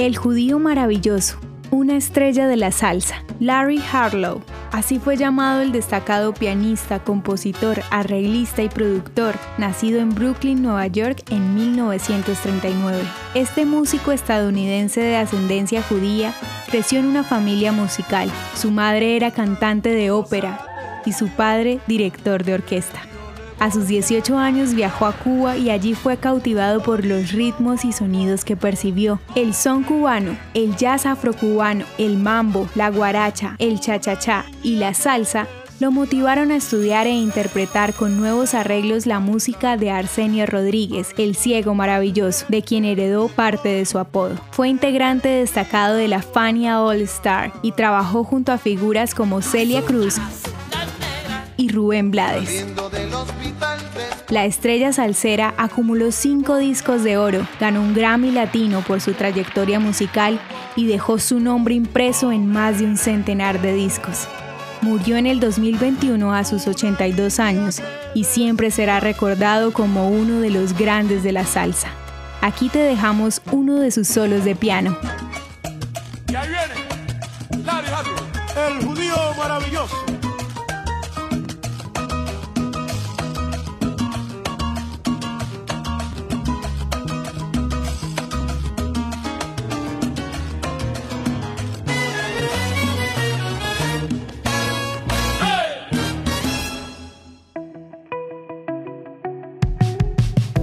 El judío maravilloso, una estrella de la salsa, Larry Harlow. Así fue llamado el destacado pianista, compositor, arreglista y productor, nacido en Brooklyn, Nueva York en 1939. Este músico estadounidense de ascendencia judía creció en una familia musical. Su madre era cantante de ópera y su padre director de orquesta. A sus 18 años viajó a Cuba y allí fue cautivado por los ritmos y sonidos que percibió. El son cubano, el jazz afrocubano, el mambo, la guaracha, el cha-cha-cha y la salsa lo motivaron a estudiar e interpretar con nuevos arreglos la música de Arsenio Rodríguez, el ciego maravilloso, de quien heredó parte de su apodo. Fue integrante destacado de la Fania All Star y trabajó junto a figuras como Celia Cruz y Rubén Blades. La estrella salsera acumuló cinco discos de oro, ganó un Grammy Latino por su trayectoria musical y dejó su nombre impreso en más de un centenar de discos. Murió en el 2021 a sus 82 años y siempre será recordado como uno de los grandes de la salsa. Aquí te dejamos uno de sus solos de piano. el judío maravilloso.